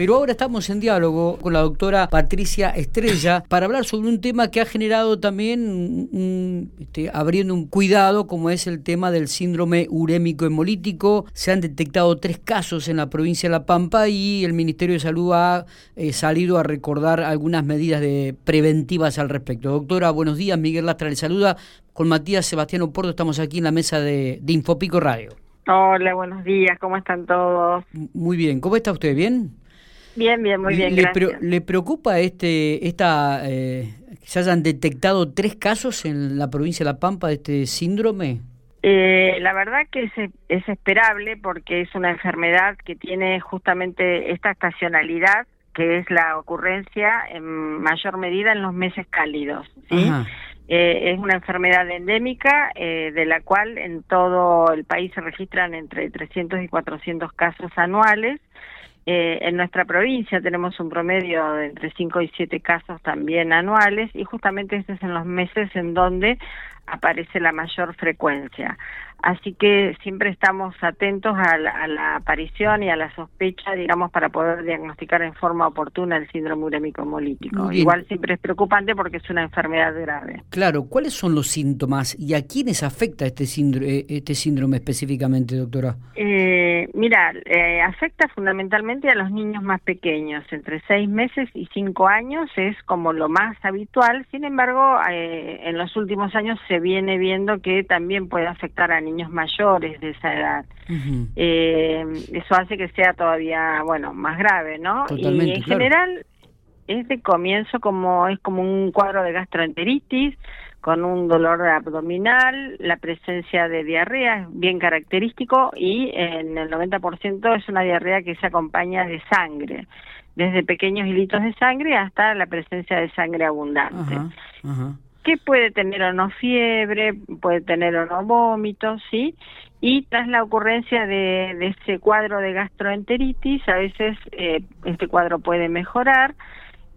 Pero ahora estamos en diálogo con la doctora Patricia Estrella para hablar sobre un tema que ha generado también, este, abriendo un cuidado, como es el tema del síndrome urémico hemolítico. Se han detectado tres casos en la provincia de La Pampa y el Ministerio de Salud ha eh, salido a recordar algunas medidas de preventivas al respecto. Doctora, buenos días. Miguel Lastra le saluda. Con Matías Sebastián Oporto estamos aquí en la mesa de, de Infopico Radio. Hola, buenos días. ¿Cómo están todos? Muy bien. ¿Cómo está usted? ¿Bien? Bien, bien, muy bien. ¿Le, gracias. ¿le preocupa este, esta, eh, que se hayan detectado tres casos en la provincia de La Pampa de este síndrome? Eh, la verdad que es, es esperable porque es una enfermedad que tiene justamente esta estacionalidad, que es la ocurrencia en mayor medida en los meses cálidos. ¿sí? Eh, es una enfermedad endémica eh, de la cual en todo el país se registran entre 300 y 400 casos anuales eh, en nuestra provincia tenemos un promedio de entre 5 y 7 casos también anuales y justamente estos es en los meses en donde aparece la mayor frecuencia. Así que siempre estamos atentos a la, aparición y a la sospecha, digamos, para poder diagnosticar en forma oportuna el síndrome urémico hemolítico. Igual siempre es preocupante porque es una enfermedad grave. Claro, ¿cuáles son los síntomas y a quiénes afecta este síndrome, este síndrome específicamente, doctora? Eh, mira, eh, afecta fundamentalmente a los niños más pequeños, entre seis meses y cinco años es como lo más habitual. Sin embargo, eh, en los últimos años se viene viendo que también puede afectar a niños mayores de esa edad. eh, eso hace que sea todavía, bueno, más grave, ¿no? y en general es de comienzo como es como un cuadro de gastroenteritis con un dolor abdominal, la presencia de diarrea es bien característico y en el 90% es una diarrea que se acompaña de sangre, desde pequeños hilitos de sangre hasta la presencia de sangre abundante. Ajá, ajá que puede tener o no fiebre, puede tener o no vómitos, ¿sí? Y tras la ocurrencia de, de ese cuadro de gastroenteritis, a veces eh, este cuadro puede mejorar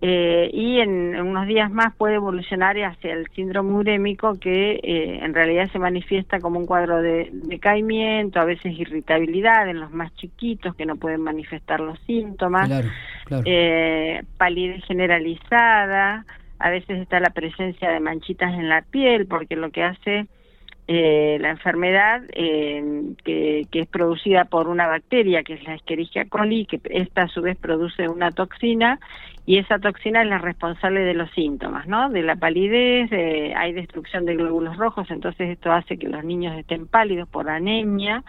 eh, y en, unos días más puede evolucionar hacia el síndrome urémico que eh, en realidad se manifiesta como un cuadro de decaimiento, a veces irritabilidad en los más chiquitos que no pueden manifestar los síntomas, claro, claro. Eh, palidez generalizada, a veces está la presencia de manchitas en la piel, porque lo que hace eh, la enfermedad, eh, que, es producida por una bacteria, que es la Escherichia coli, que esta a su vez produce una toxina, y esa toxina es la responsable de los síntomas, ¿no? De la palidez, eh, hay destrucción de glóbulos rojos, entonces esto hace que los niños estén pálidos por anemia,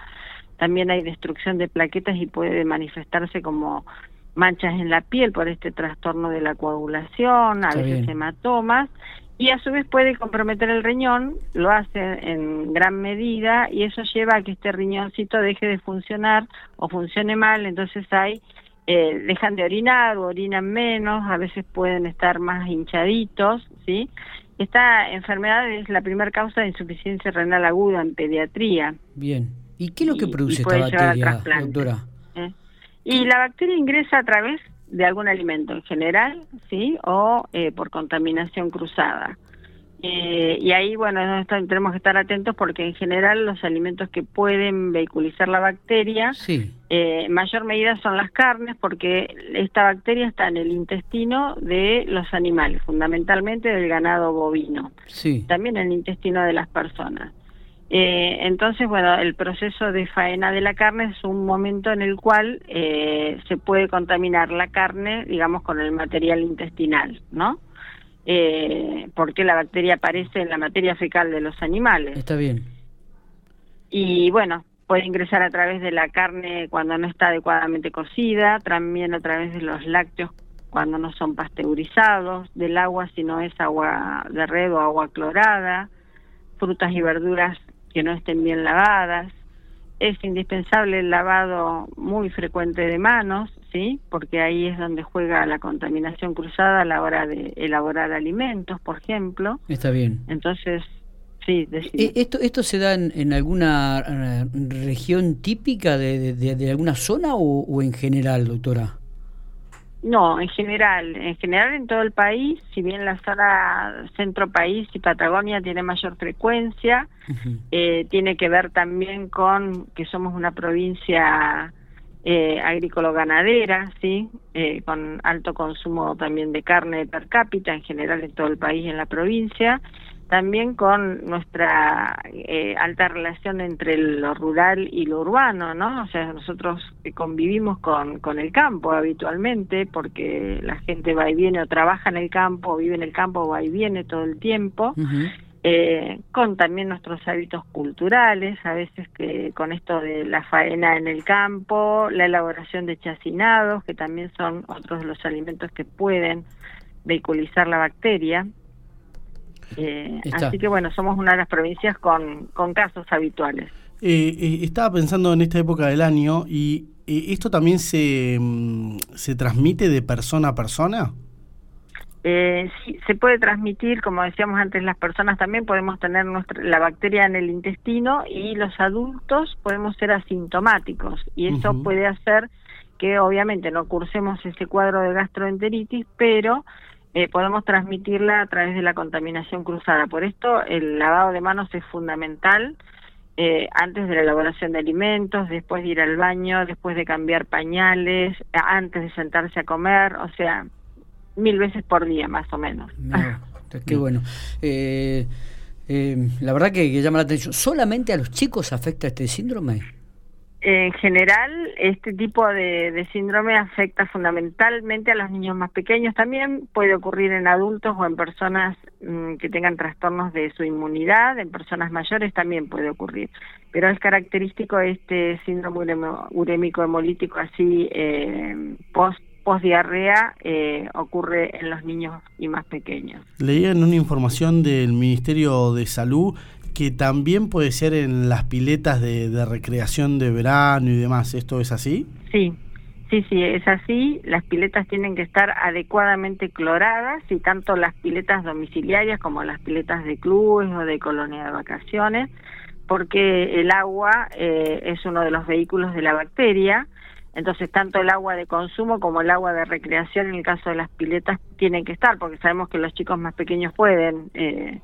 también hay destrucción de plaquetas y puede manifestarse como manchas en la piel por este trastorno de la coagulación, a Está veces bien. hematomas, y a su vez puede comprometer el riñón, lo hace en gran medida y eso lleva a que este riñoncito deje de funcionar o funcione mal, entonces hay eh, dejan de orinar o orinan menos, a veces pueden estar más hinchaditos, ¿sí? Esta enfermedad es la primera causa de insuficiencia renal aguda en pediatría. Bien. ¿Y qué es lo que produce esta bacteria, doctora? ¿Eh? Y la bacteria ingresa a través de algún alimento en general, ¿sí? O eh, por contaminación cruzada. Eh, y ahí, bueno, tenemos que estar atentos porque en general los alimentos que pueden vehiculizar la bacteria, sí. eh, en mayor medida son las carnes, porque esta bacteria está en el intestino de los animales, fundamentalmente del ganado bovino, sí. también en el intestino de las personas. Eh, entonces, bueno, el proceso de faena de la carne es un momento en el cual eh, se puede contaminar la carne, digamos, con el material intestinal, ¿no? Eh, porque la bacteria aparece en la materia fecal de los animales. Está bien. Y bueno, puede ingresar a través de la carne cuando no está adecuadamente cocida, también a través de los lácteos cuando no son pasteurizados, del agua si no es agua de red o agua clorada, frutas y verduras que no estén bien lavadas. Es indispensable el lavado muy frecuente de manos, ¿sí? Porque ahí es donde juega la contaminación cruzada a la hora de elaborar alimentos, por ejemplo. Está bien. Entonces, sí, decime. ¿Esto, ¿Esto se da en, en alguna uh, región típica de, de, de, alguna zona o, o en general, doctora? No, en general, en general en todo el país, si bien la zona centro país y Patagonia tiene mayor frecuencia, uh -huh. eh, tiene que ver también con que somos una provincia eh, agrícola-ganadera, ¿sí? Eh, con alto consumo también de carne per cápita en general en todo el país y en la provincia, también con nuestra eh, alta relación entre lo rural y lo urbano, ¿no? O sea, nosotros convivimos con, con el campo habitualmente porque la gente va y viene o trabaja en el campo, o vive en el campo, va y viene todo el tiempo eh, con también nuestros hábitos culturales, a veces que con esto de la faena en el campo, la elaboración de chacinados, que también son otros de los alimentos que pueden vehiculizar la bacteria. Eh, así que bueno, somos una de las provincias con, con casos habituales. Eh, eh estaba pensando en esta época del año y eh, esto también se, mm, se transmite de persona a persona. Eh, sí, se puede transmitir, como decíamos antes, las personas también podemos tener nuestra, la bacteria en el intestino y los adultos podemos ser asintomáticos y eso puede hacer que obviamente no cursemos ese cuadro de gastroenteritis, pero eh, podemos transmitirla a través de la contaminación cruzada. Por esto el lavado de manos es fundamental eh, antes de la elaboración de alimentos, después de ir al baño, después de cambiar pañales, antes de sentarse a comer, o sea, mil veces por día, más o menos. qué bueno. Eh, eh, la verdad que, llama la atención. ¿Solamente a los chicos afecta este síndrome? En general, este tipo de, síndrome afecta fundamentalmente a los niños más pequeños. También puede ocurrir en adultos o en personas mm, que tengan trastornos de su inmunidad. En personas mayores también puede ocurrir. Pero es característico este síndrome urémico hemolítico así eh, post posdiarrea eh, ocurre en los niños y más pequeños. Leía en una información del Ministerio de Salud que también puede ser en las piletas de, recreación de verano y demás. ¿Esto es así? Sí, sí, sí, es así. Las piletas tienen que estar adecuadamente cloradas y tanto las piletas domiciliarias como las piletas de clubes o de colonia de vacaciones, porque el agua eh, es uno de los vehículos de la bacteria entonces, tanto el agua de consumo como el agua de recreación, en el caso de las piletas, tienen que estar, porque sabemos que los chicos más pequeños pueden eh,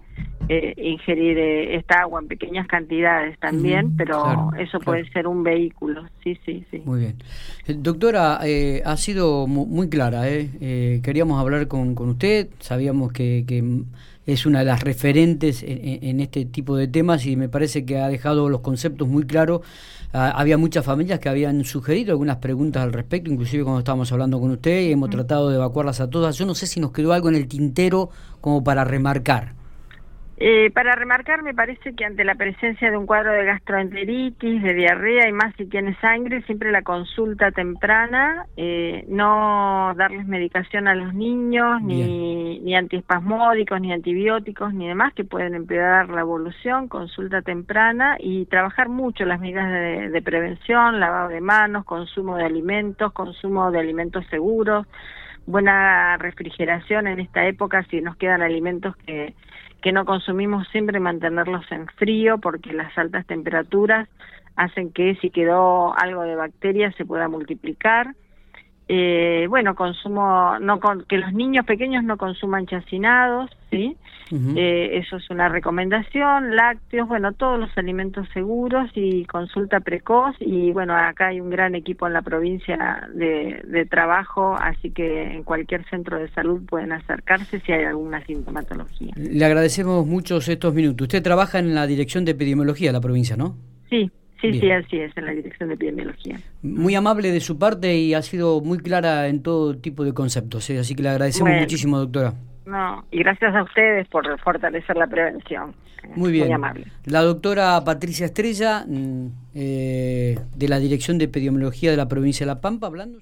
eh, ingerir eh, esta agua en pequeñas cantidades también, pero eso puede ser un vehículo. Sí, sí, sí. Muy bien. Doctora, ha sido muy clara. queríamos hablar con, con usted, sabíamos que, que es una de las referentes en, este tipo de temas y me parece que ha dejado los conceptos muy claros. Ah, había muchas familias que habían sugerido algunas preguntas al respecto, inclusive cuando estábamos hablando con usted y hemos mm. tratado de evacuarlas a todas. Yo no sé si nos quedó algo en el tintero como para remarcar. Eh, para remarcar, me parece que ante la presencia de un cuadro de gastroenteritis, de diarrea y más si tiene sangre, siempre la consulta temprana, eh, no darles medicación a los niños, ni, ni antiespasmódicos, ni antibióticos, ni demás que pueden empeorar la evolución, consulta temprana y trabajar mucho las medidas de, de prevención, lavado de manos, consumo de alimentos, consumo de alimentos seguros, buena refrigeración en esta época si nos quedan alimentos que que no consumimos siempre mantenerlos en frío porque las altas temperaturas hacen que si quedó algo de bacterias se pueda multiplicar eh, bueno, consumo, no que los niños pequeños no consuman chacinados, ¿sí? Eh, eso es una recomendación, lácteos, bueno, todos los alimentos seguros y consulta precoz y bueno, acá hay un gran equipo en la provincia de, de trabajo, así que en cualquier centro de salud pueden acercarse si hay alguna sintomatología. Le agradecemos muchos estos minutos. Usted trabaja en la Dirección de Epidemiología de la provincia, ¿no? Sí, Sí, sí, así es, en la Dirección de Epidemiología. Muy amable de su parte y ha sido muy clara en todo tipo de conceptos, ¿eh? así que le agradecemos muchísimo, doctora. No, y gracias a ustedes por fortalecer la prevención. Muy bien. Muy amable. La doctora Patricia Estrella, mm, eh, de la Dirección de Epidemiología de la provincia de La Pampa, hablando.